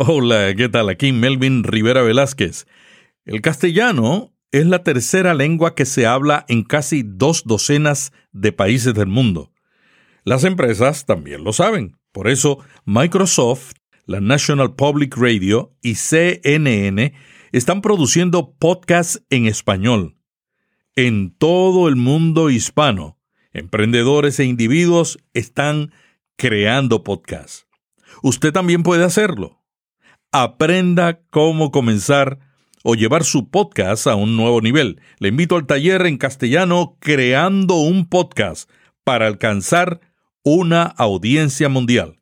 Hola, ¿qué tal? Aquí Melvin Rivera Velázquez. El castellano es la tercera lengua que se habla en casi dos docenas de países del mundo. Las empresas también lo saben. Por eso, Microsoft, la National Public Radio y CNN están produciendo podcasts en español. En todo el mundo hispano, emprendedores e individuos están creando podcasts. Usted también puede hacerlo. Aprenda cómo comenzar o llevar su podcast a un nuevo nivel. Le invito al taller en castellano Creando un podcast para alcanzar una audiencia mundial.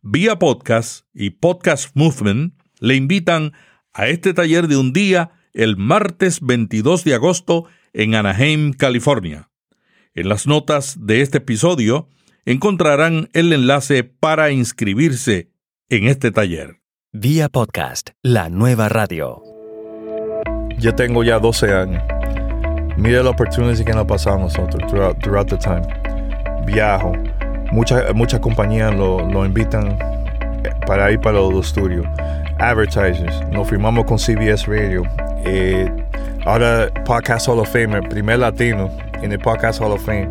Vía Podcast y Podcast Movement le invitan a este taller de un día el martes 22 de agosto en Anaheim, California. En las notas de este episodio encontrarán el enlace para inscribirse en este taller. Vía Podcast, la nueva radio. Yo tengo ya 12 años. Mira la oportunidad que nos a nosotros throughout, throughout the time. Viajo. Muchas muchas compañías lo, lo, invitan para ir para los estudios. Advertisers. Nos firmamos con CBS Radio. Eh, ahora Podcast Hall of Fame, el primer latino en el Podcast Hall of Fame.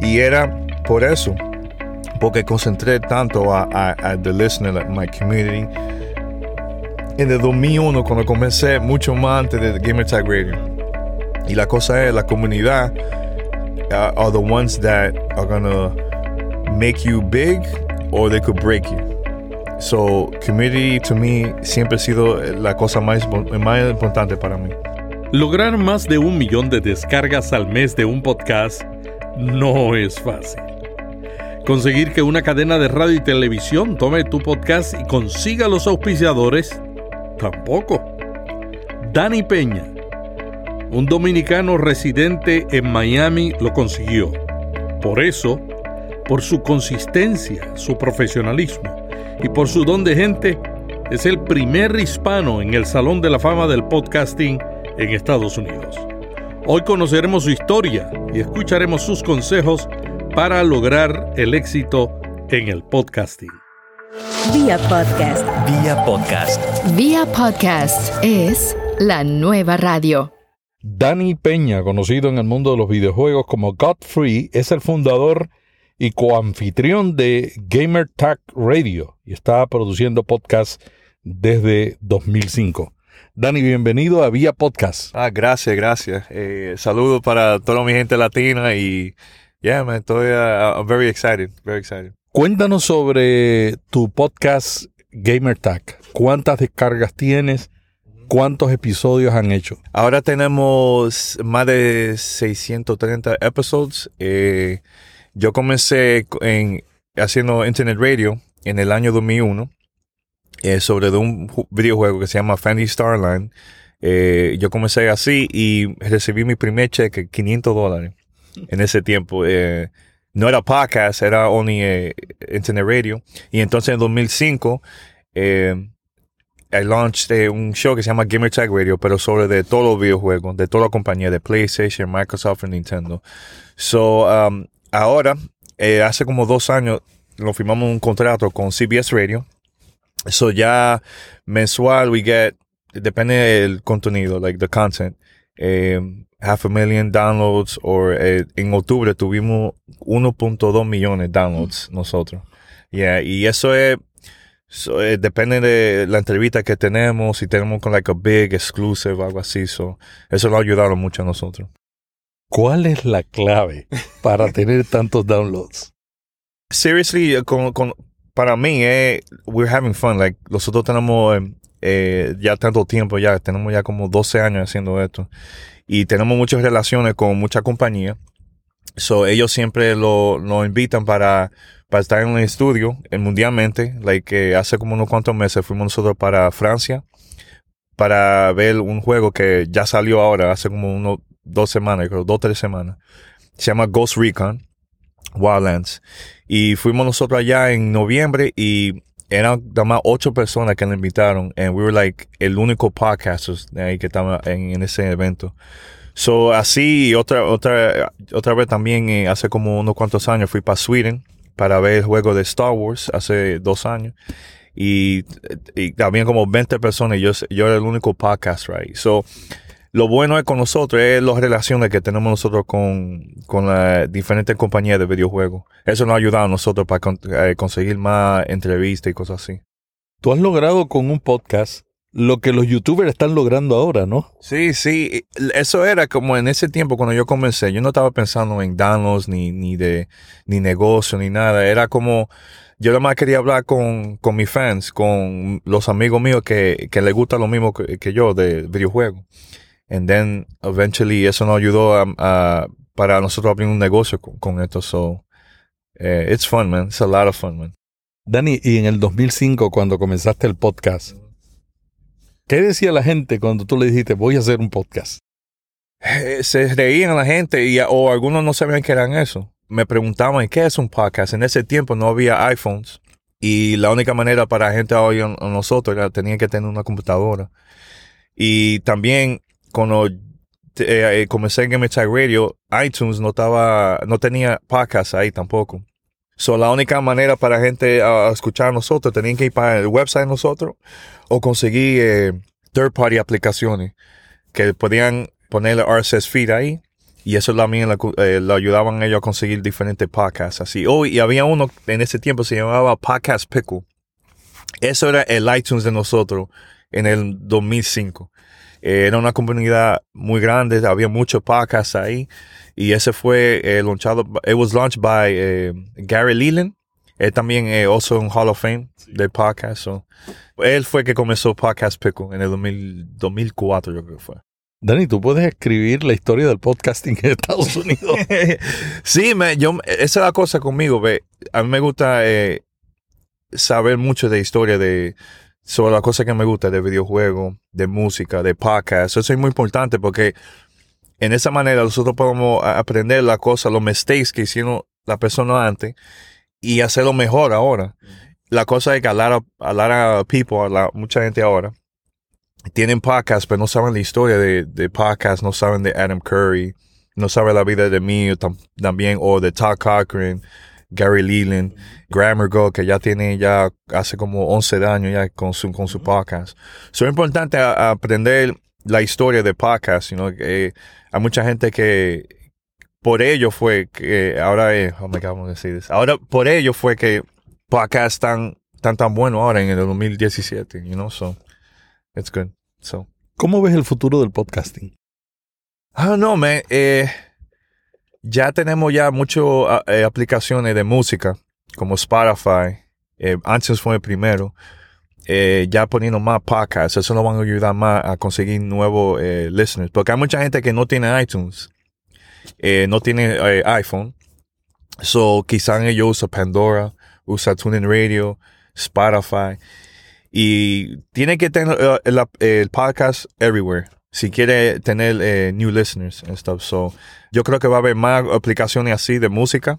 Y era por eso, porque concentré tanto a, a, a the listener, like my community. En el 2001, cuando comencé, mucho más antes de Gamer Tag Radio. Y la cosa es, la comunidad uh, are the ones that are gonna make you big or they could break you. So, community to me siempre ha sido la cosa más, más importante para mí. Lograr más de un millón de descargas al mes de un podcast no es fácil. Conseguir que una cadena de radio y televisión tome tu podcast y consiga los auspiciadores, tampoco. Dani Peña, un dominicano residente en Miami, lo consiguió. Por eso, por su consistencia, su profesionalismo y por su don de gente, es el primer hispano en el Salón de la Fama del Podcasting en Estados Unidos. Hoy conoceremos su historia y escucharemos sus consejos para lograr el éxito en el podcasting. Vía podcast. Vía podcast. Vía podcast es la nueva radio. Danny Peña, conocido en el mundo de los videojuegos como Godfrey, es el fundador y coanfitrión de Gamer Tag Radio y está produciendo podcasts desde 2005. Dani, bienvenido a Vía Podcast. Ah, gracias, gracias. Eh, saludos para toda mi gente latina y yeah, man, estoy uh, I'm very excited, very excited. Cuéntanos sobre tu podcast Gamer Tag. ¿Cuántas descargas tienes? ¿Cuántos episodios han hecho? Ahora tenemos más de 630 episodios. Eh, yo comencé en, haciendo Internet Radio en el año 2001 eh, sobre de un videojuego que se llama Fantasy Starline. Eh, yo comencé así y recibí mi primer cheque, 500 dólares, en ese tiempo. Eh, no era podcast, era only eh, Internet Radio. Y entonces en 2005, eh, I launched un show que se llama Gamer Tag Radio, pero sobre de todos los videojuegos, de toda la compañía, de PlayStation, Microsoft y Nintendo. So, um, ahora, eh, hace como dos años, lo firmamos un contrato con CBS Radio. So ya mensual we get, depende del contenido, like the content, eh, half a million downloads, or eh, en octubre tuvimos 1.2 millones de downloads nosotros. Yeah, y eso es, so, eh, depende de la entrevista que tenemos, si tenemos con like a big exclusive, algo así, so, eso lo ha ayudado mucho a nosotros. ¿Cuál es la clave para tener tantos downloads? Seriously, con, con, para mí, eh, we're having fun. Like, nosotros tenemos eh, ya tanto tiempo, ya tenemos ya como 12 años haciendo esto. Y tenemos muchas relaciones con muchas compañías. So, ellos siempre lo, nos invitan para, para estar en un estudio eh, mundialmente. Like, eh, hace como unos cuantos meses fuimos nosotros para Francia para ver un juego que ya salió ahora, hace como unos dos semanas, creo, dos o tres semanas. Se llama Ghost Recon Wildlands. Y fuimos nosotros allá en noviembre y eran más ocho personas que nos invitaron. And we were like el único podcasters ahí que estaban en, ese evento. So, así, otra, otra, otra vez también, eh, hace como unos cuantos años, fui para Sweden para ver el juego de Star Wars hace dos años. y, también como 20 personas. Yo, yo era el único podcast, right? So, lo bueno es con nosotros es las relaciones que tenemos nosotros con, con las diferentes compañías de videojuegos. Eso nos ha ayudado a nosotros para con- eh, conseguir más entrevistas y cosas así. Tú has logrado con un podcast lo que los youtubers están logrando ahora, ¿no? Sí, sí, eso era como en ese tiempo cuando yo comencé, yo no estaba pensando en downloads ni, ni de ni negocio ni nada, era como yo nada más quería hablar con, con mis fans, con los amigos míos que, que les gusta lo mismo que, que yo de videojuegos. And then eventually eso nos ayudó a, a- para nosotros abrir un negocio con, con esto, so eh, it's fun, man, it's a lot of fun, man. Dani, y en el 2005, cuando comenzaste el podcast, ¿qué decía la gente cuando tú le dijiste, voy a hacer un podcast? Eh, se reían la gente y, o algunos no sabían que eran eso. Me preguntaban, ¿qué es un podcast? En ese tiempo no había iPhones y la única manera para la gente oír a nosotros era tenía que tener una computadora. Y también cuando eh, eh, comencé en Game Radio, iTunes no estaba, no tenía podcast ahí tampoco. So, la única manera para gente escuchar a nosotros tenían que ir para el website de nosotros o conseguir eh, third party aplicaciones que podían poner el RSS feed ahí y eso también lo, eh, lo ayudaban ellos a conseguir diferentes podcasts así. Oh, y había uno en ese tiempo se llamaba Podcast Pickle. Eso era el iTunes de nosotros en el 2005. Eh, era una comunidad muy grande, había muchos podcasts ahí y ese fue eh, launchado, it was launched by eh, Gary Leland. Él también es also un Hall of Fame del podcast. so. Él fue que comenzó Podcast Pickle en el 2000 2004 yo creo que fue. Dani, tú puedes escribir la historia del podcasting en Estados Unidos. sí, me, yo, esa es la cosa conmigo, ve. A mí me gusta eh, saber mucho de historia de sobre las cosas que me gusta de videojuegos, de música, de podcast. Eso es muy importante porque en esa manera nosotros podemos aprender las cosas, los mistakes que hicieron la persona antes y hacerlo mejor ahora. La cosa es que a lot of, a lot of people, a mucha gente ahora, tienen podcast, pero no saben la historia de, de podcast, no saben de Adam Curry, no saben la vida de mí tam- también, o de Todd Cochran, Gary Leland, Grammar Go, que ya tiene ya hace como 11 años ya con su, con su podcast. So, es importante a- a aprender la historia de podcast, you know, que hay mucha gente que por ello fue que ahora es, oh my God, ¿cómo decir this? Ahora por ello fue que podcast tan tan tan bueno ahora en el 2017, you know, so it's good. So ¿Cómo ves el futuro del podcasting? I don't know, man. Eh, ya tenemos ya muchas aplicaciones de música, como Spotify. Eh, antes fue el primero. Eh, ya poniendo más podcasts. Eso nos van a ayudar más a conseguir nuevos eh, listeners. Porque hay mucha gente que no tiene iTunes. eh, no tiene eh, iPhone. So, quizás ellos usan Pandora, usa TuneIn Radio, Spotify. Y tiene que tener eh, el podcast everywhere si quiere tener eh, new listeners and stuff. So, yo creo que va a haber más aplicaciones así de música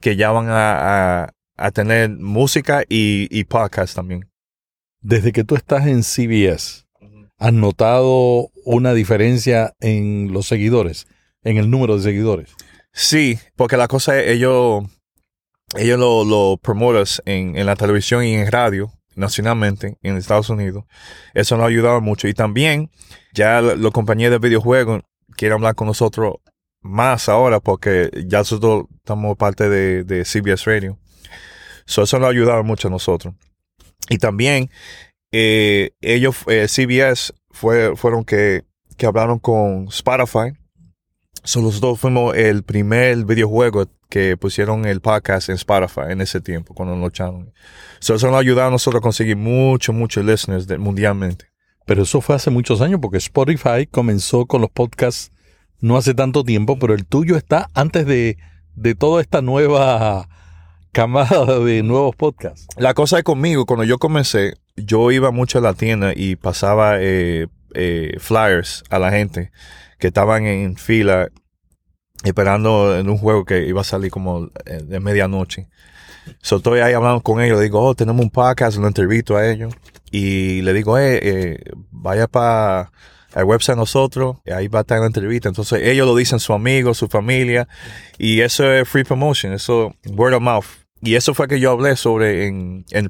que ya van a, a, a tener música y, y podcast también. Desde que tú estás en CBS, ¿has notado una diferencia en los seguidores, en el número de seguidores? Sí, porque la cosa es, ellos, ellos lo, lo promotan en, en la televisión y en radio nacionalmente en Estados Unidos. Eso nos ha ayudado mucho. Y también ya los compañías de videojuegos quieren hablar con nosotros más ahora porque ya nosotros estamos parte de, de CBS Radio. So, eso nos ha ayudado mucho a nosotros. Y también eh, ellos, eh, CBS, fue, fueron que, que hablaron con Spotify. So, nosotros fuimos el primer videojuego que pusieron el podcast en Spotify en ese tiempo, cuando lo echaron. So, eso nos ha ayudado a nosotros a conseguir muchos, muchos listeners de, mundialmente. Pero eso fue hace muchos años porque Spotify comenzó con los podcasts no hace tanto tiempo, pero el tuyo está antes de, de toda esta nueva camada de nuevos podcasts. La cosa es conmigo, cuando yo comencé, yo iba mucho a la tienda y pasaba eh, eh, flyers a la gente que estaban en fila esperando en un juego que iba a salir como eh, de medianoche. So, estoy ahí hablando con ellos, digo, oh, tenemos un podcast, lo entrevisto a ellos y le digo, eh, eh vaya para el website nosotros, ahí va a estar la entrevista. Entonces ellos lo dicen su amigo, su familia, y eso es free promotion, eso word of mouth. Y eso fue que yo hablé sobre en, en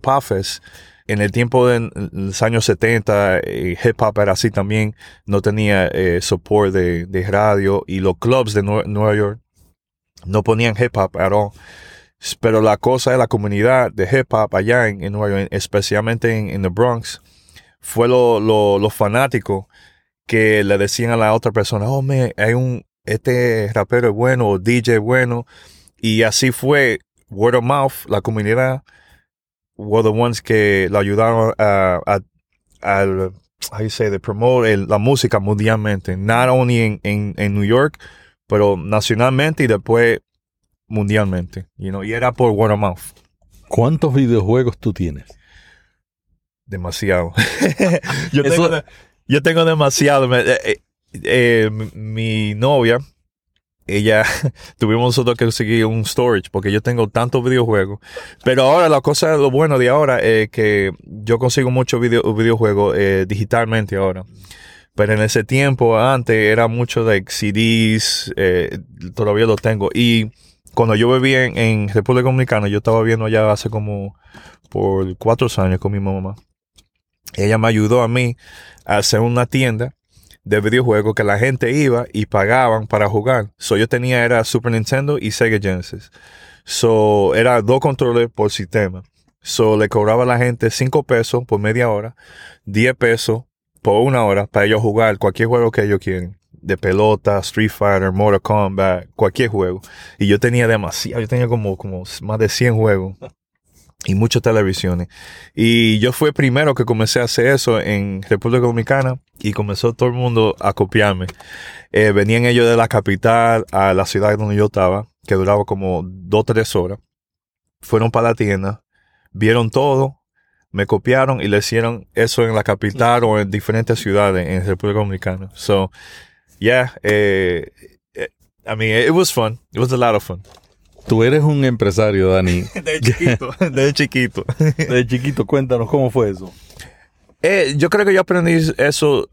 en el tiempo de los años 70, eh, hip hop era así también, no tenía eh, support de, radio y los clubs de Nue- Nueva York no ponían hip hop at all. Pero la cosa de la comunidad de hip hop allá en, Nueva York, especialmente en, en the Bronx, fue lo, lo, lo fanático que le decían a la otra persona, oh, hay un, este rapero es bueno, o DJ es bueno. Y así fue, word of mouth, la comunidad were the ones que lo ayudaron a, a, al, how you say, de promote el- la música mundialmente. Not only en, en, en New York, pero nacionalmente y después mundialmente. You know, y era por word of mouth. ¿Cuántos videojuegos tú tienes? Demasiado. yo, Eso- tengo, de- yo tengo demasiado. Eh, eh, eh, mi novia, ella, tuvimos nosotros que conseguir un storage porque yo tengo tantos videojuegos. Pero ahora la cosa, lo bueno de ahora es que yo consigo muchos video, videojuegos eh, digitalmente ahora. Pero en ese tiempo, antes, era mucho de CDs, eh, todavía lo tengo. Y cuando yo vivía en, en República Dominicana, yo estaba viendo allá hace como por cuatro años con mi mamá. Ella me ayudó a mí a hacer una tienda de videojuegos que la gente iba y pagaban para jugar. So yo tenía era Super Nintendo y Sega Genesis. So era dos controles por sistema. So le cobraba a la gente 5 pesos por media hora, 10 pesos por una hora para ellos jugar cualquier juego que ellos quieren. De pelota, Street Fighter, Mortal Kombat, cualquier juego. Y yo tenía demasiado, yo tenía como, como más de 100 juegos. Y muchas televisiones. Y yo fui el primero que comencé a hacer eso en República Dominicana y comenzó todo el mundo a copiarme. Eh, venían ellos de la capital a la ciudad donde yo estaba, que duraba como dos o tres horas. Fueron para la tienda, vieron todo, me copiaron y le hicieron eso en la capital o en diferentes ciudades en República Dominicana. So, yeah, eh, eh, I mean, it was fun. It was a lot of fun. Tú eres un empresario, Dani. De chiquito, de chiquito. De chiquito, cuéntanos cómo fue eso. Eh, yo creo que yo aprendí eso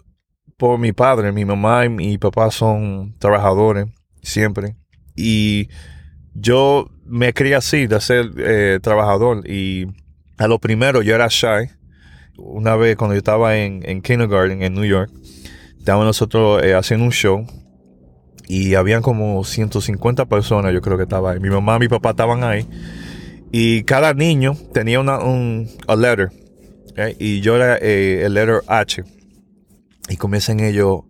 por mi padre. Mi mamá y mi papá son trabajadores siempre. Y yo me crié así, de ser eh, trabajador. Y a lo primero yo era shy. Una vez cuando yo estaba en, en kindergarten en New York, estábamos nosotros eh, haciendo un show. Y habían como 150 personas, yo creo que estaba ahí. Mi mamá y mi papá estaban ahí. Y cada niño tenía una, un a letter. ¿ok? Y yo era eh, el letter H. Y comienzan ellos,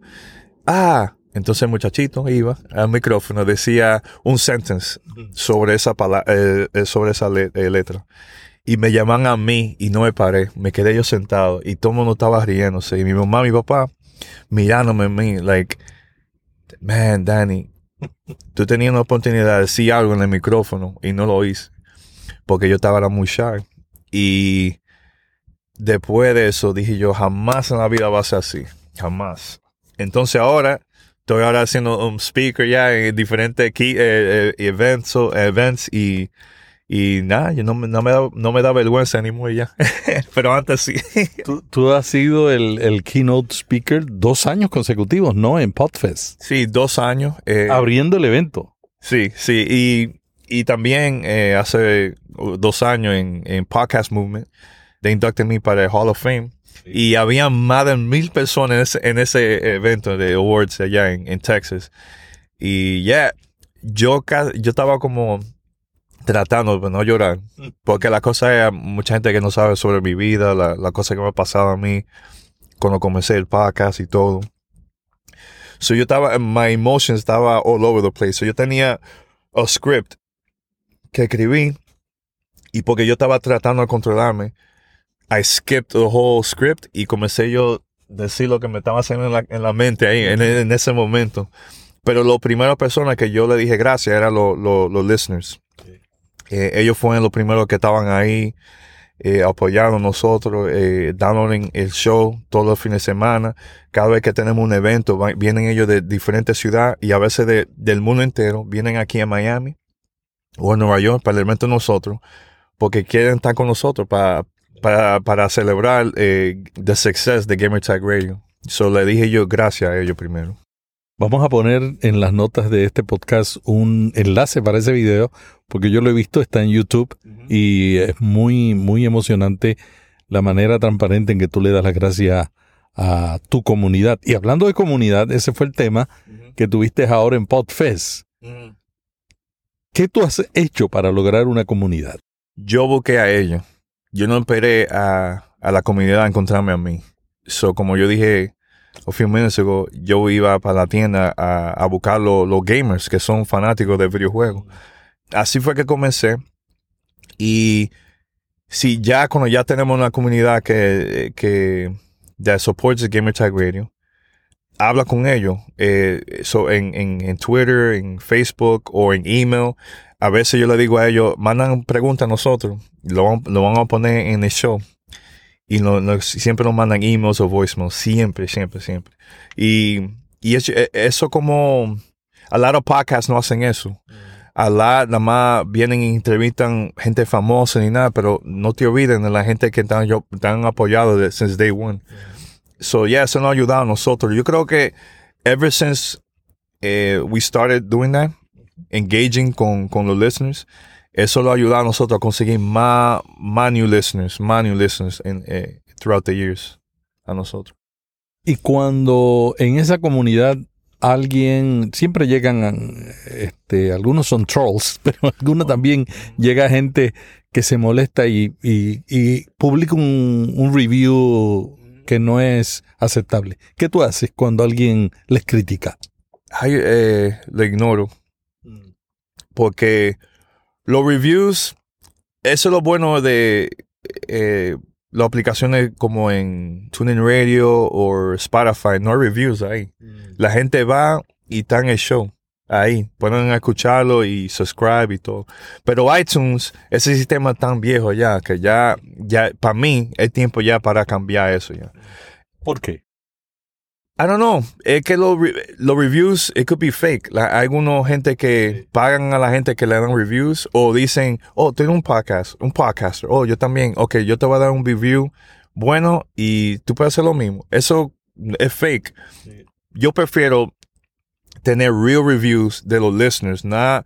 ah, entonces el muchachito iba al micrófono, decía un sentence sobre esa, pala- eh, eh, sobre esa le- eh, letra. Y me llaman a mí y no me paré. Me quedé yo sentado y todo el mundo estaba riéndose. Y mi mamá, mi papá, mirándome a mí, like, man, Danny, tú tenías una oportunidad de decir algo en el micrófono y no lo hice. Porque yo estaba muy shy. Y después de eso dije yo, jamás en la vida va a ser así. Jamás. Entonces ahora, estoy ahora haciendo un speaker ya en diferentes key, eh, eh, events y, y nada, yo no, me- no, me da, no me da vergüenza ni muy ya. Pero antes sí. Tú, tú has sido el, el keynote speaker dos años consecutivos, ¿no? En Podfest, sí, dos años. eh, abriendo el evento. Sí, sí. Y, y también eh, hace dos años en, en Podcast Movement, de inducted me para el Hall of Fame. Y había más de mil personas en ese, en ese evento de awards allá en, en Texas. Y ya, yo, ca- yo estaba como tratando de no llorar. Porque la cosa es, mucha gente que no sabe sobre mi vida, la, la cosa que me ha pasado a mí cuando comencé el podcast y todo. So yo estaba, my emotions estaba all over the place. So yo tenía a script que escribí y porque yo estaba tratando de controlarme, I skipped the whole script y comencé yo decir lo que me estaba haciendo en la, en la mente ahí, en, en ese momento. Pero la primera persona que yo le dije gracias eran los los listeners. Eh, ellos fueron los primeros que estaban ahí eh, apoyando a nosotros, eh, dándonos el show todos los fines de semana. Cada vez que tenemos un evento, vienen ellos de diferentes ciudades y a veces de- del mundo entero. Vienen aquí a Miami o en Nueva York para el evento de nosotros porque quieren estar con nosotros para, para, para celebrar eh, the success de Gamer Tag Radio. So le dije yo gracias a ellos primero. Vamos a poner en las notas de este podcast un enlace para ese video, porque yo lo he visto, está en YouTube y es muy, muy emocionante la manera transparente en que tú le das las gracias a tu comunidad. Y hablando de comunidad, ese fue el tema que tuviste ahora en Podfest. ¿Qué tú has hecho para lograr una comunidad? Yo busqué a ellos. Yo no esperé a, a la comunidad a encontrarme a mí. So, como yo dije a few minutes ago, yo iba para la tienda a, a buscar los gamers que son fanáticos de videojuegos. Así fue que comencé. Y si ya cuando ya tenemos una comunidad que, que that supports the Gamer Tag Radio, habla con ellos eh, so en, en, en, Twitter, en Facebook o en email. A veces yo le digo a ellos, mandan preguntas a nosotros, lo, lo van a poner en el show. Y no, no, siempre nos mandan emails o voicemails, siempre, siempre, siempre. Y, y eso, eso como, a lot of podcasts no hacen eso. A lot, nada más vienen y entrevistan gente famosa ni nada, pero no te olviden de la gente que han, te han apoyado de, since day one. So, yeah, eso nos ha ayudado a nosotros. Yo creo que ever since eh, we started doing that, engaging con, con los listeners, eso lo ha ayudado a nosotros a conseguir más, más new listeners, más new listeners en, eh, throughout the years a nosotros. Y cuando en esa comunidad alguien, siempre llegan, este, algunos son trolls, pero algunos también llega gente que se molesta y, y, y publica un, un, review que no es aceptable. ¿Qué tú haces cuando alguien les critica? Ay, eh, le ignoro. Porque los reviews, eso es lo bueno de eh, las aplicaciones como en TuneIn Radio o Spotify, no hay reviews ahí. La gente va y está en el show. Ahí, pueden escucharlo y subscribe y todo. Pero iTunes, ese sistema tan viejo ya, que ya, ya, para mí, es tiempo ya para cambiar eso ya. ¿Por qué? I don't know. Es que los los reviews, it could be fake. La, hay algunos gente que pagan a la gente que le dan reviews o dicen, oh, tengo un podcast, un podcaster. Oh, yo también. Ok, yo te voy a dar un review bueno y tú puedes hacer lo mismo. Eso es fake. Sí. Yo prefiero tener real reviews de los listeners, no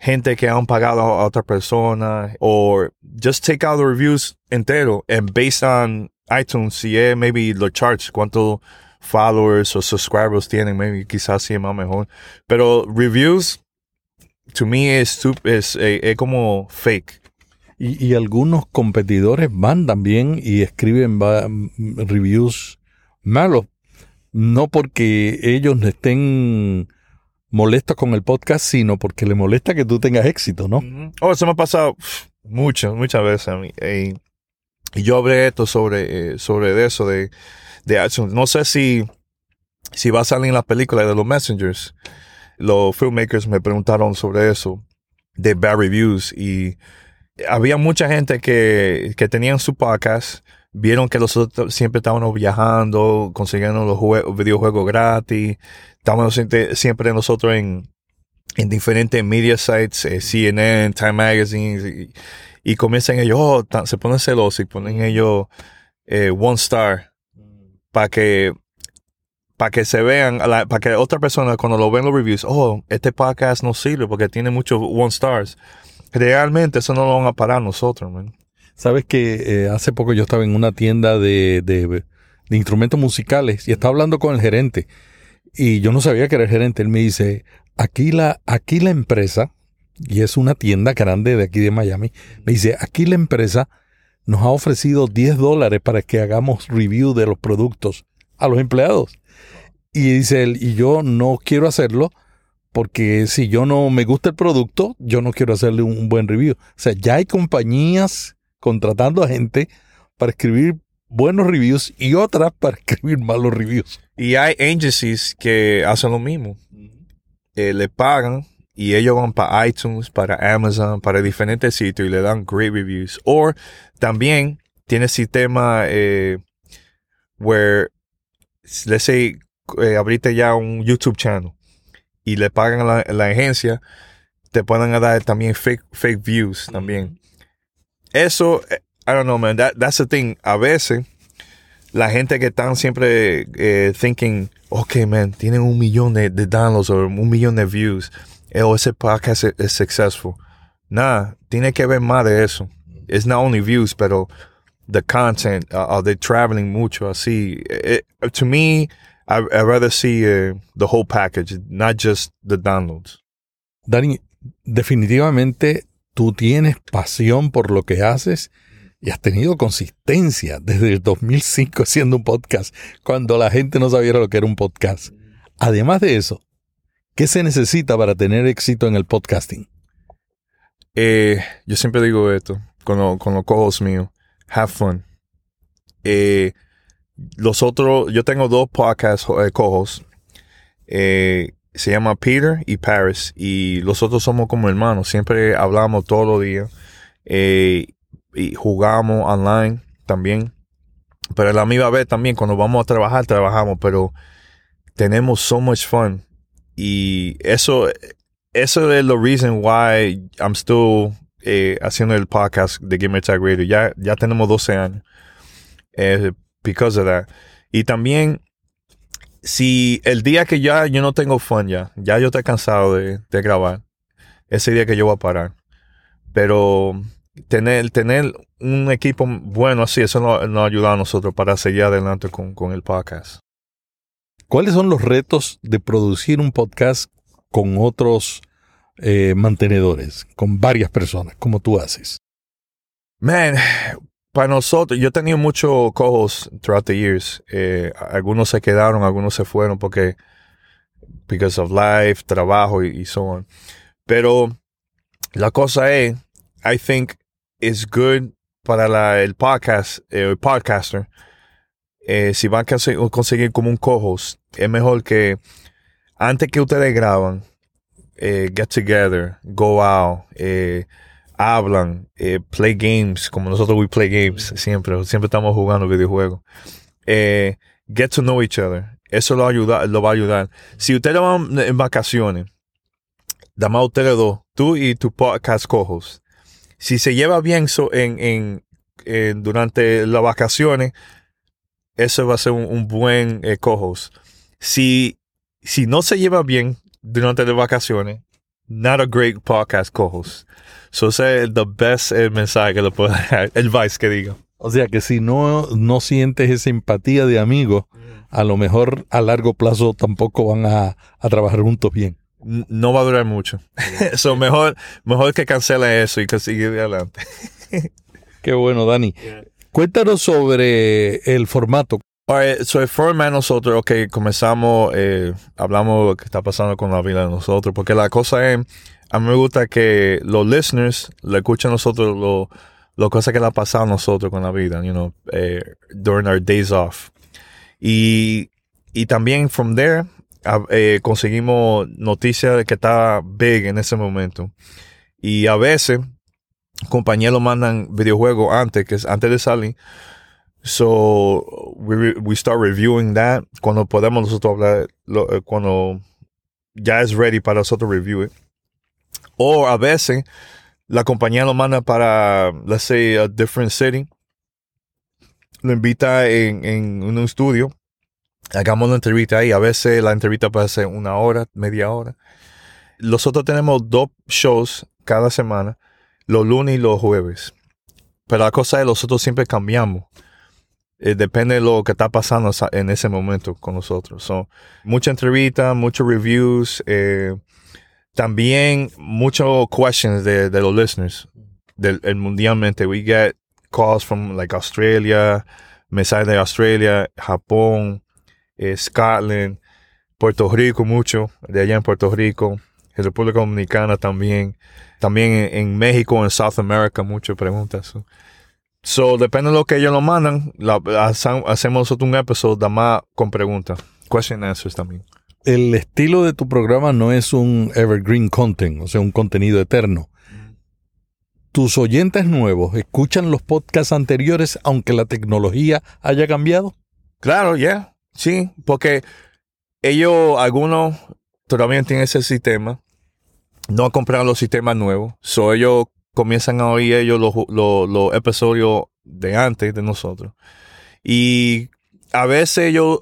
gente que han pagado a otra persona or just take out the reviews entero and based on iTunes, si es maybe los charts, cuánto followers o subscribers tienen, maybe quizás sí es más mejor. Pero reviews, to me, es, es, es, es como fake. Y, y, algunos competidores van también y escriben va, reviews malos. No porque ellos estén molestos con el podcast, sino porque les molesta que tú tengas éxito, ¿no? Mm. Oh, eso me ha pasado muchas, muchas veces a mí. Y, y yo hablé esto sobre, eh, sobre eso, de de. No sé si, si va a salir en la película de los Messengers. Los filmmakers me preguntaron sobre eso, de bad reviews, y había mucha gente que, que tenían su podcast, vieron que nosotros siempre estábamos viajando, consiguiendo los videojuegos gratis, estábamos siempre nosotros en, en diferentes media sites, eh, CNN, Time Magazine, y, comienzan ellos, oh, se ponen celosos y ponen ellos eh, one star para que para que se vean, para que otra persona cuando lo ven los reviews, oh, este podcast no sirve porque tiene muchos one stars. Realmente eso no lo van a parar nosotros, man. Sabes que eh, hace poco yo estaba en una tienda de, de, de, instrumentos musicales y estaba hablando con el gerente y yo no sabía que era el gerente. Él me dice, aquí la, aquí la empresa, y es una tienda grande de aquí de Miami, me dice, aquí la empresa nos ha ofrecido 10 dólares para que hagamos review de los productos a los empleados. Y dice él, y yo no quiero hacerlo porque si yo no me gusta el producto, yo no quiero hacerle un, buen review. O sea, ya hay compañías contratando a gente para escribir buenos reviews y otras para escribir malos reviews. Y hay agencies que hacen lo mismo. Eh, le pagan y ellos van para iTunes, para Amazon, para diferentes sitios y le dan great reviews. O también tiene sistema eh, where, let's say, eh, abriste ya un YouTube channel y le pagan a la, la, agencia, te pueden dar también fake, fake views también. Eso, eh, I don't know, man, that, that's the thing. A veces, la gente que están siempre eh, thinking, okay, man, tienen un millón de, de downloads o un millón de views o ese podcast es, es successful. Nada, tiene que ver más de eso. It's not only views, pero the content? Uh, are they traveling mucho así? It, to me, I, I'd rather see uh, the whole package, not just the downloads. Dani, definitivamente tú tienes pasión por lo que haces y has tenido consistencia desde el 2005 haciendo un podcast, cuando la gente no sabía lo que era un podcast. Además de eso, ¿qué se necesita para tener éxito en el podcasting? Eh, yo siempre digo esto con, lo- con los cojos míos. Have fun. Eh, los otros, yo tengo dos podcasts eh, cojos. Eh, se llama Peter y Paris. Y los otros somos como hermanos. Siempre hablamos todos los días. Eh, y jugamos online también. Pero a la misma vez también, cuando vamos a trabajar, trabajamos. Pero tenemos so much fun. Y eso, eso es la reason why I'm still eh, haciendo el podcast de Gamer Tag Radio. Ya, ya tenemos 12 años. Eh, because of that. Y también, si el día que ya yo no tengo fun ya, ya yo estoy cansado de, de grabar, ese día que yo voy a parar. Pero tener, tener un equipo bueno así, eso nos, nos ha ayudado a nosotros para seguir adelante con, con el podcast. ¿Cuáles son los retos de producir un podcast con otros eh, mantenedores, con varias personas, como tú haces? Man, para nosotros, yo he tenido muchos cojos throughout the years. Eh, algunos se quedaron, algunos se fueron porque, because of life, trabajo y, y so on. Pero la cosa es, I think it's good para la, el podcast, eh, el podcaster. si van a conse- conseguir como un co-host, es mejor que antes que ustedes graban, eh, get together, go out, eh, hablan, eh, play games, como nosotros we play games siempre, siempre estamos jugando videojuegos. Get to know each other. Eso lo, ayuda, lo va a ayudar. Si ustedes van en vacaciones, nada más ustedes dos, tú y tu podcast co-host, si se lleva bien so- en, en, en- durante las vacaciones, eso va a ser un, un buen co-host. Si, si no se lleva bien durante las vacaciones, not a great podcast co-host. So ese es the best eh, mensaje que le puedo dar, advice que diga. O sea que si no, no sientes esa empatía de amigo, a lo mejor a largo plazo tampoco van a, a trabajar juntos bien. No va a durar mucho. so mejor, mejor que cancele eso y que siga adelante. Qué bueno, Dani. Cuéntanos sobre el formato. Alright, so el format nosotros, ok, comenzamos, eh, hablamos de lo que está pasando con la vida de nosotros, porque la cosa es, a mí me gusta que los listeners le escuchen a nosotros lo, lo cosas que le ha pasado a nosotros con la vida, you know, eh, during our days off. Y, y también from there, eh, conseguimos noticias de que está big en ese momento. Y a veces, compañeros mandan videojuegos antes, que es antes de salir, So we, we start reviewing that cuando podemos nosotros hablar, lo- eh, cuando ya es ready para nosotros review it. O a veces la compañía lo manda para, let's say, a different city. Lo invita en, en un estudio. Hagamos una entrevista ahí. A veces la entrevista puede ser una hora, media hora. Nosotros tenemos dos shows cada semana, los lunes y los jueves. Pero la cosa es, nosotros siempre cambiamos. Eh, depende de lo que está pasando sa- en ese momento con nosotros. So, mucha entrevista, muchos reviews, eh, también muchos questions de, los listeners el mundialmente. We get calls from like Australia, mensajes de Australia, Japón, eh, Scotland, Puerto Rico mucho, de allá en Puerto Rico, República Dominicana también, también en, México, en South America, muchas preguntas. So, depende de lo que ellos nos mandan, la- hacemos nosotros un episodio más con preguntas. Question and answers también. El estilo de tu programa no es un evergreen content, o sea, un contenido eterno. ¿Tus oyentes nuevos escuchan los podcasts anteriores aunque la tecnología haya cambiado? Claro, ya. Sí, porque ellos, algunos todavía tienen ese sistema. No han comprado los sistemas nuevos. So, ellos comienzan a oír ellos los, los, episodios de antes de nosotros. Y a veces ellos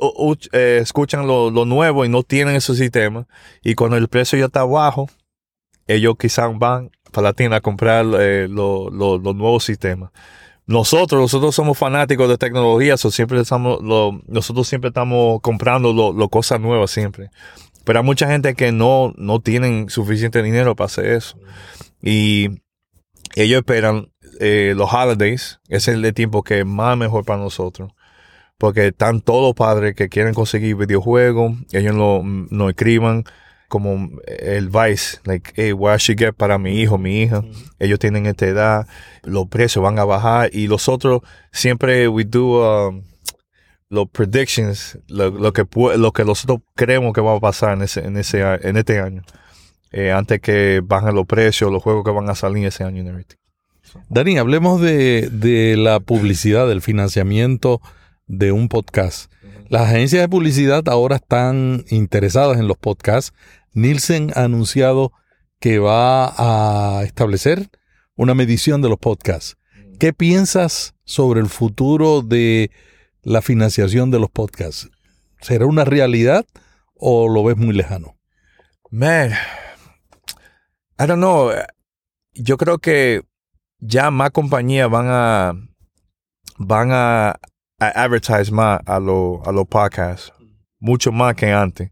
eh, escuchan lo, lo nuevo y no tienen ese sistema. Y cuando el precio ya está bajo, ellos quizás van para la tienda a comprar eh, lo- lo- los nuevos sistemas. nosotros, nosotros somos fanáticos de tecnología, so siempre estamos, nosotros siempre estamos comprando lo cosas nuevas siempre. Pero hay mucha gente que no, no tienen suficiente dinero para hacer eso. Y ellos esperan eh, los holidays, ese es el tiempo que es más mejor para nosotros. Porque están todos los padres que quieren conseguir videojuegos, ellos lo, nos escriban como el Vice, like, hey, what I should get para mi hijo, mi hija. Ellos tienen esta edad, los precios van a bajar y los otros siempre we do um, los predictions, lo, lo que lo que nosotros creemos que va a pasar en ese en ese en este año. Eh, antes que bajen los precios, los juegos que van a salir ese año y everything. Dani, hablemos de, de la publicidad, del financiamiento de un podcast. Las agencias de publicidad ahora están interesadas en los podcasts. Nielsen ha anunciado que va a establecer una medición de los podcasts. ¿Qué piensas sobre el futuro de la financiación de los podcasts? ¿Será una realidad o lo ves muy lejano? Man, I don't know. Yo creo que ya más compañías van a van a, a advertise más a los a los podcasts, mucho más que antes.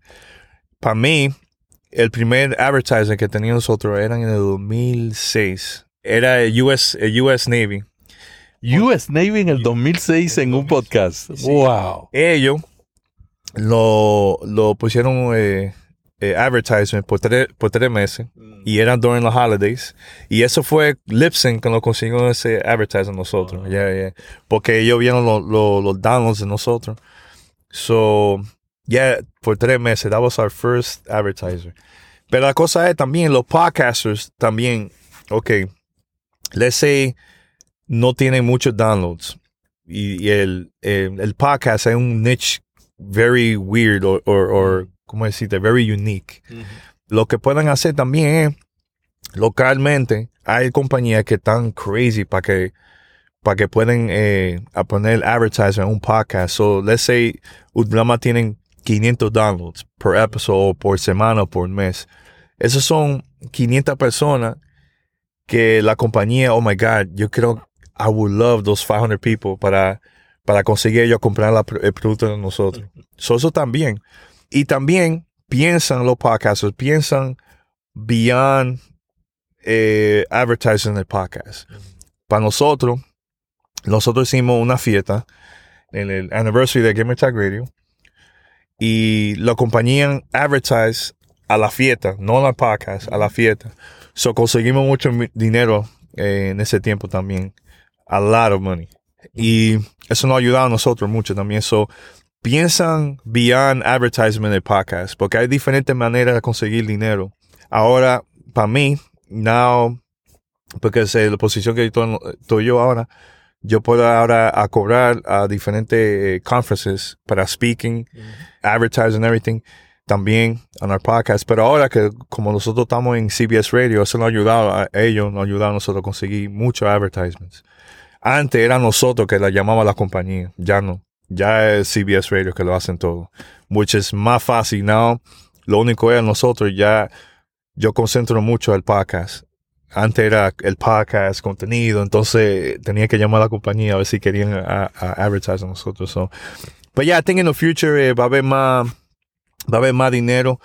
Para mí, el primer advertising que teníamos nosotros era en el 2006. Era el US, el US Navy. US Navy en el 2006 en un podcast. ¡Wow! Ellos lo, lo pusieron eh, eh, advertisement por tres, por tres meses y eran during los holidays. Y eso fue Lipsync que nos consiguió ese advertising nosotros. Yeah, yeah. Porque ellos vieron lo- lo- los downloads de nosotros. So, yeah, por tres meses. That was our first advertiser. Pero la cosa es también, los podcasters también, ok, let's say no tienen muchos downloads. Y, y el, el, el podcast es un niche very weird or, or, or ¿cómo decirte? Very unique. Lo que pueden hacer también es, localmente, hay compañías que están crazy para que, para que pueden eh, a poner advertising en un podcast. So, let's say, Udlama tienen 500 downloads per episode, o por semana, o por mes. Esos son 500 personas que la compañía, oh my God, yo creo, I would love those 500 people para, para conseguir ellos comprar la- el producto de nosotros. So, eso también. Y también piensan los podcasters, piensan beyond eh, advertising el podcast. Para nosotros, nosotros hicimos una fiesta en el anniversary de Gamer Tag Radio y la compañía advertise a la fiesta, no al podcast, a la fiesta. So conseguimos mucho dinero eh, en ese tiempo también. A lot of money. Y eso nos ha a nosotros mucho también. So, piensan beyond advertisement del podcast, porque hay diferentes maneras de conseguir dinero. Ahora, para mí, now, porque es la posición que estoy, estoy yo ahora, yo puedo ahora a cobrar a diferentes eh, conferences para speaking, advertising, everything, también en our podcast. Pero ahora que como nosotros estamos en CBS Radio, eso nos ha ayudado a ellos, nos ha ayudado a nosotros a conseguir muchos advertisements. Antes era nosotros que la llamaba la compañía, ya no. Ya es CBS Radio que lo hacen todo. Which is más fácil now. Lo único es nosotros ya, yo concentro mucho el podcast. Antes era el podcast, contenido, entonces tenía que llamar a la compañía a ver si querían a, a advertise a nosotros. So. But yeah, I think in the future eh, va a haber más, va a haber más dinero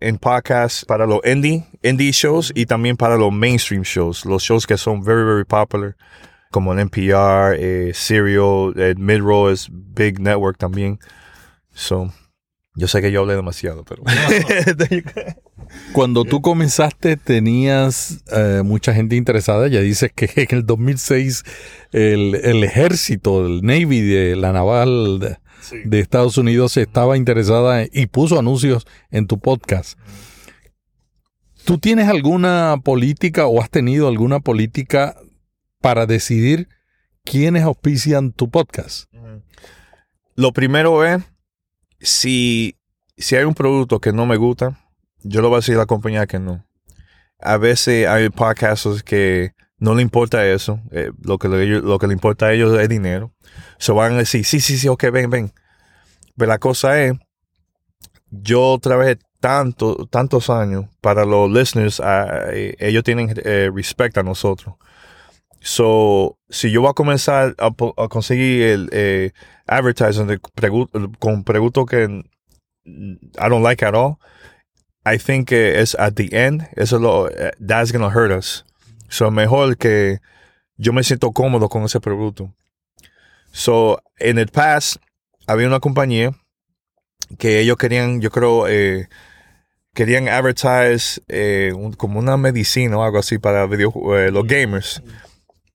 en podcasts para los indie, indie shows y también para los mainstream shows, los shows que son very, very popular, como el NPR, eh, Serial, el Midroll es Big Network también. So, yo sé que yo hablé demasiado, pero... Cuando tú comenzaste tenías eh, mucha gente interesada. Ya dices que en el 2006 el, el ejército, el Navy de la naval de, de Estados Unidos estaba interesada y puso anuncios en tu podcast. ¿Tú tienes alguna política o has tenido alguna política para decidir quiénes auspician tu podcast? Lo primero es, si, si hay un producto que no me gusta, yo lo voy a decir a la compañía que no. A veces hay podcasts que no le importa eso, eh, lo, que le, lo que le importa a ellos es dinero. Se van a decir, sí, sí, sí, ok, ven, ven. Pero la cosa es, yo trabajé tanto, tantos años para los listeners, ah, eh, ellos tienen eh, respect a nosotros. So, si yo voy a comenzar a, conseguir el eh, advertising de pregu- con productos que I don't like at all, I think que es at the end, eso lo, eh, that's gonna hurt us. So, mejor que yo me siento cómodo con ese producto. So, en el past, había una compañía que ellos querían, yo creo, eh, querían advertise eh, como una medicina o algo así para video, los gamers.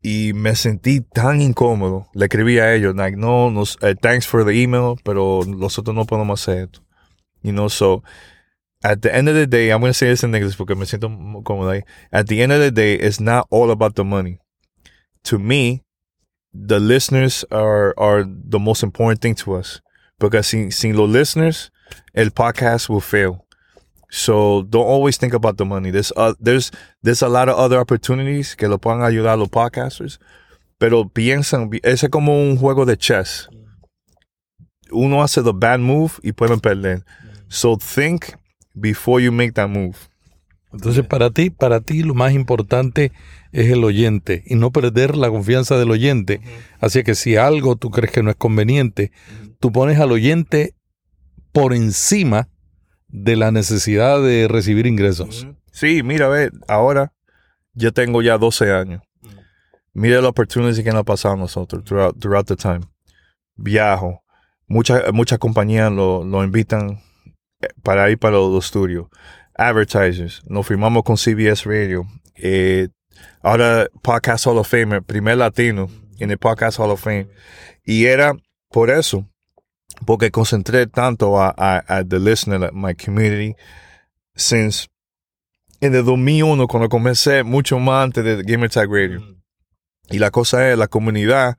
Y me sentí tan incómodo. Le escribí a ellos, like, no, nos, eh, thanks for the email, pero nosotros no podemos hacer esto. You know, so at the end of the day, I'm going to say this in English porque me siento cómodo ahí. At the end of the day, it's not all about the money. To me, the listeners are, are the most important thing to us. Porque sin, sin los listeners, el podcast will fail. So don't always think about the money. There's uh, there's there's a lot of other opportunities que lo puedan ayudar a los podcasters. Pero piensan, ese es como un juego de chess. Uno hace the bad move y pueden perder. So think before you make that move. Entonces, para ti, para ti lo más importante es el oyente y no perder la confianza del oyente. Así que si algo tú crees que no es conveniente, tú pones al oyente por encima de la necesidad de recibir ingresos. Sí, mira, ve, ahora yo tengo ya 12 años. Mira la opportunity que nos ha pasado a nosotros throughout, throughout the time. Viajo. Muchas muchas compañías lo, lo invitan eh, para ir para los estudios. Advertisers. Nos firmamos con CBS Radio. Eh, ahora Podcast Hall of Fame, el primer latino en el Podcast Hall of Fame. Y era por eso, porque concentré tanto a, a, a the listener, my community, since en el 2001 cuando comencé mucho más antes de Gamer Tag Radio. Y la cosa es, la comunidad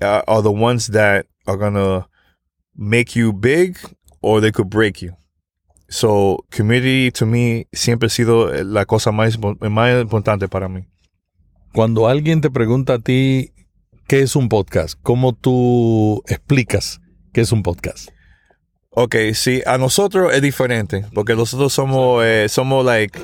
uh, are the ones that are gonna make you big or they could break you. So, community to me siempre ha sido la cosa más, más importante para mí. Cuando alguien te pregunta a ti qué es un podcast, ¿cómo tú explicas qué es un podcast? Ok, sí, a nosotros es diferente, porque nosotros somos, eh, somos like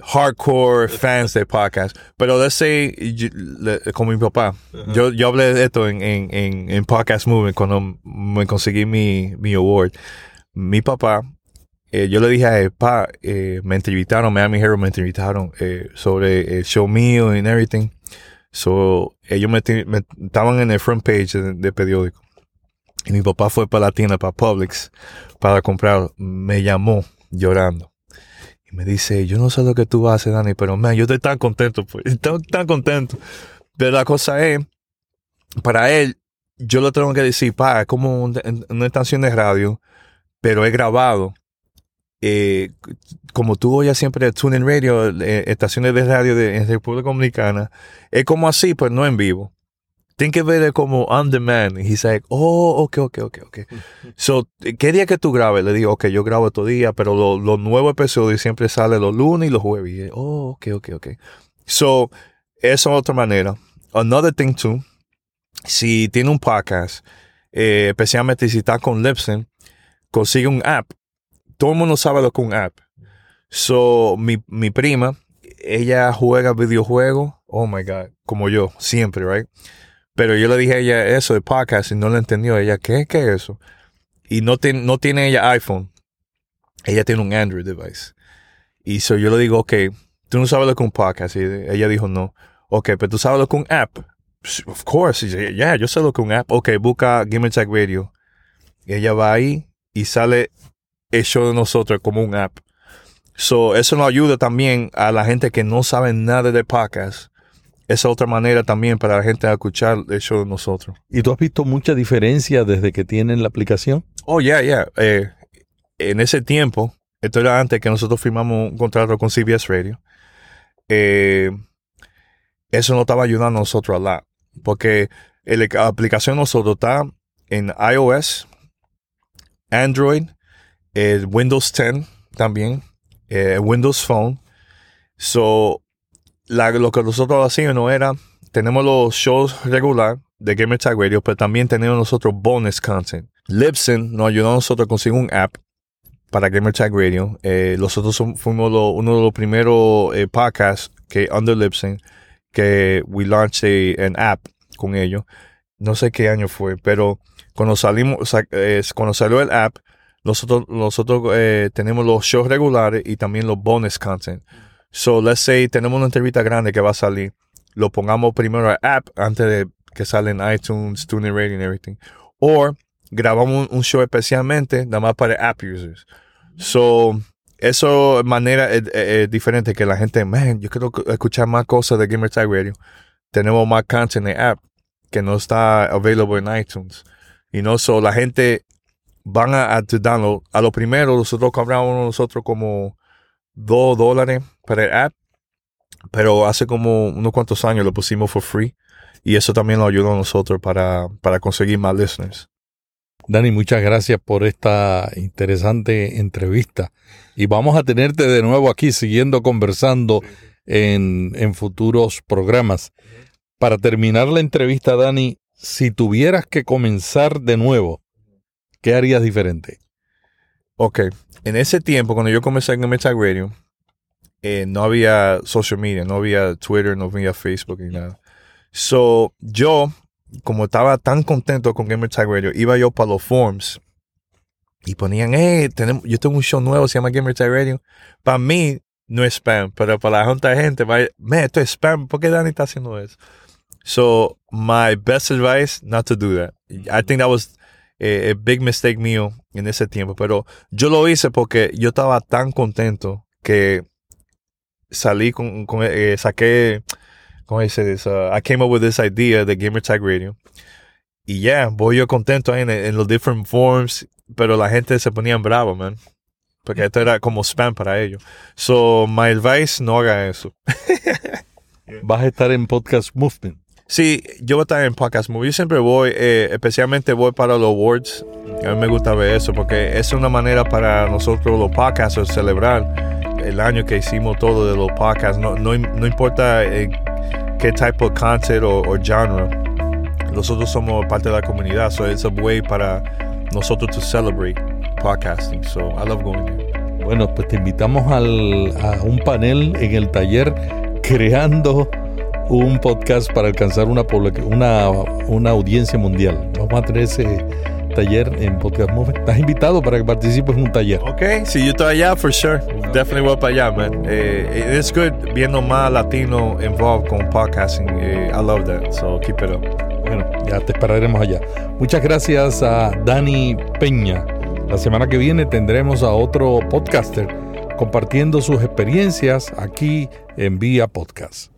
hardcore fans de podcast. Pero let's say, yo- le- como mi papá, yo, yo hablé de esto en, en, en, en Podcast Movement cuando me conseguí mi, mi award. Mi papá, eh, yo le dije a él, pa, eh, me entrevistaron, Miami Hero me entrevistaron eh, sobre el show mío and everything. So, ellos me, me- estaban en el front page de, de periódico. Y mi papá fue para la tienda, para Publix, para comprar. Me llamó llorando. Y me dice, yo no sé lo que tú haces, Dani, pero man, yo estoy tan contento, pues. Estoy tan contento. Pero la cosa es, para él, yo le tengo que decir, pa, es como un- una estación de radio, pero he grabado. Eh, como tú oyes siempre Tuning Radio, eh, estaciones de radio de, en República Dominicana, es como así, pues no en vivo. Tienen que ver como on demand. Y he's like, oh, ok, ok, ok, ok. So, ¿qué día que tú grabes? Le digo, ok, yo grabo estos días, pero lo- los nuevos episodios siempre salen los lunes y los jueves. Y, oh, ok, ok, ok. So, esa es otra manera. Another thing too, si tiene un podcast, eh, especialmente si está con Lipson, consigue un app. Todo el mundo sabe lo que es un app. So, mi, mi prima, ella juega videojuegos, oh my God, como yo, siempre, right? Pero yo le dije a ella eso de podcast y no lo entendió. Ella, ¿qué, qué es eso? Y no, tiene no tiene ella iPhone. Ella tiene un Android device. Y so yo le digo, ok, tú no sabes lo que es un podcast. Y ella dijo, no. Ok, pero tú sabes lo que es un app. Of course. Y yo, yeah, yo sé lo que un app. Ok, busca Gamer Tag Radio. Y ella va ahí y sale el show de nosotros como un app. So, eso nos ayuda también a la gente que no sabe nada de podcast. Esa otra manera también para la gente a escuchar el show de nosotros. ¿Y tú has visto mucha diferencia desde que tienen la aplicación? Oh, yeah, yeah. Eh, en ese tiempo, esto era antes que nosotros firmamos un contrato con CBS Radio. eh, eso nos estaba ayudando a nosotros a la. Porque el- la aplicación nosotros está en iOS, Android, eh, Windows 10 también, eh, Windows Phone. So, la- lo que nosotros hacíamos era, tenemos los shows regular de Gamer Tag Radio, pero también tenemos nosotros bonus content. Libsyn nos ayudó a nosotros a conseguir un app para Gamer Tag Radio. Eh, nosotros som- fuimos lo- uno de los primeros eh, podcasts que under Libsyn que we launched a- an app con ellos. No sé qué año fue, pero cuando salimos, sa- eh, cuando salió el app, nosotros, nosotros eh, tenemos los shows regulares y también los bonus content. So, let's say tenemos una entrevista grande que va a salir. Lo pongamos primero al app antes de que sale en iTunes, TuneIn Radio and everything. O grabamos un, show especialmente nada más para app users. So, eso es manera eh, eh, eh, diferente que la gente, man, yo quiero escuchar más cosas de Gamer Tag Radio. Tenemos más content en app que no está available en iTunes. Y no, so la gente van a, a download. A lo primero, nosotros cobramos nosotros como 2 dólares para el app. Pero hace como unos cuantos años lo pusimos for free. Y eso también nos ayudó a nosotros para, para conseguir más listeners. Dani, muchas gracias por esta interesante entrevista. Y vamos a tenerte de nuevo aquí siguiendo conversando en, en futuros programas. Para terminar la entrevista, Dani, si tuvieras que comenzar de nuevo, ¿qué harías diferente? Ok, en ese tiempo, cuando yo comencé en Gamer Tag Radio, eh, no había social media, no había Twitter, no había Facebook ni nada. So, yo, como estaba tan contento con Gamer Tag Radio, iba yo para los forums y ponían, hey, tenemos, yo tengo un show nuevo, se llama Gamer Tag Radio. Para mí, no es spam, pero para la junta de gente, man, esto es spam, ¿por qué Dani está haciendo eso? So, my best advice, not to do that. I think that was a, a big mistake mío en ese tiempo, pero yo lo hice porque yo estaba tan contento que salí con, con eh, saqué, ¿cómo dice I came up with this idea de Gamer Tag Radio. Y ya, voy yo contento en, en los different forms, pero la gente se ponía en bravo, man. Porque esto era como spam para ellos. So, my advice, no haga eso. Vas a estar en Podcast Movement. Sí, yo voy a estar en Podcast Movie. Yo siempre voy, eh, especialmente voy para los awards. A mí me gusta ver eso porque es una manera para nosotros los podcasters celebrar el año que hicimos todo de los podcasts. No, no, no importa eh, qué tipo de content o, o genre. Nosotros somos parte de la comunidad. So it's a way para nosotros to celebrate podcasting. So I love going there. Bueno, pues te invitamos al, a un panel en el taller creando un podcast para alcanzar una, una, una audiencia mundial. Vamos a tener ese taller en Podcast Movement. Estás invitado para que participes en un taller. Ok, si yo estoy allá, for sure. Definitely voy para allá, man. Eh, it's good viendo más latino involved con podcasting. Eh, I love that. So keep it up. Bueno, ya te esperaremos allá. Muchas gracias a Dani Peña. La semana que viene tendremos a otro podcaster compartiendo sus experiencias aquí en Vía Podcast.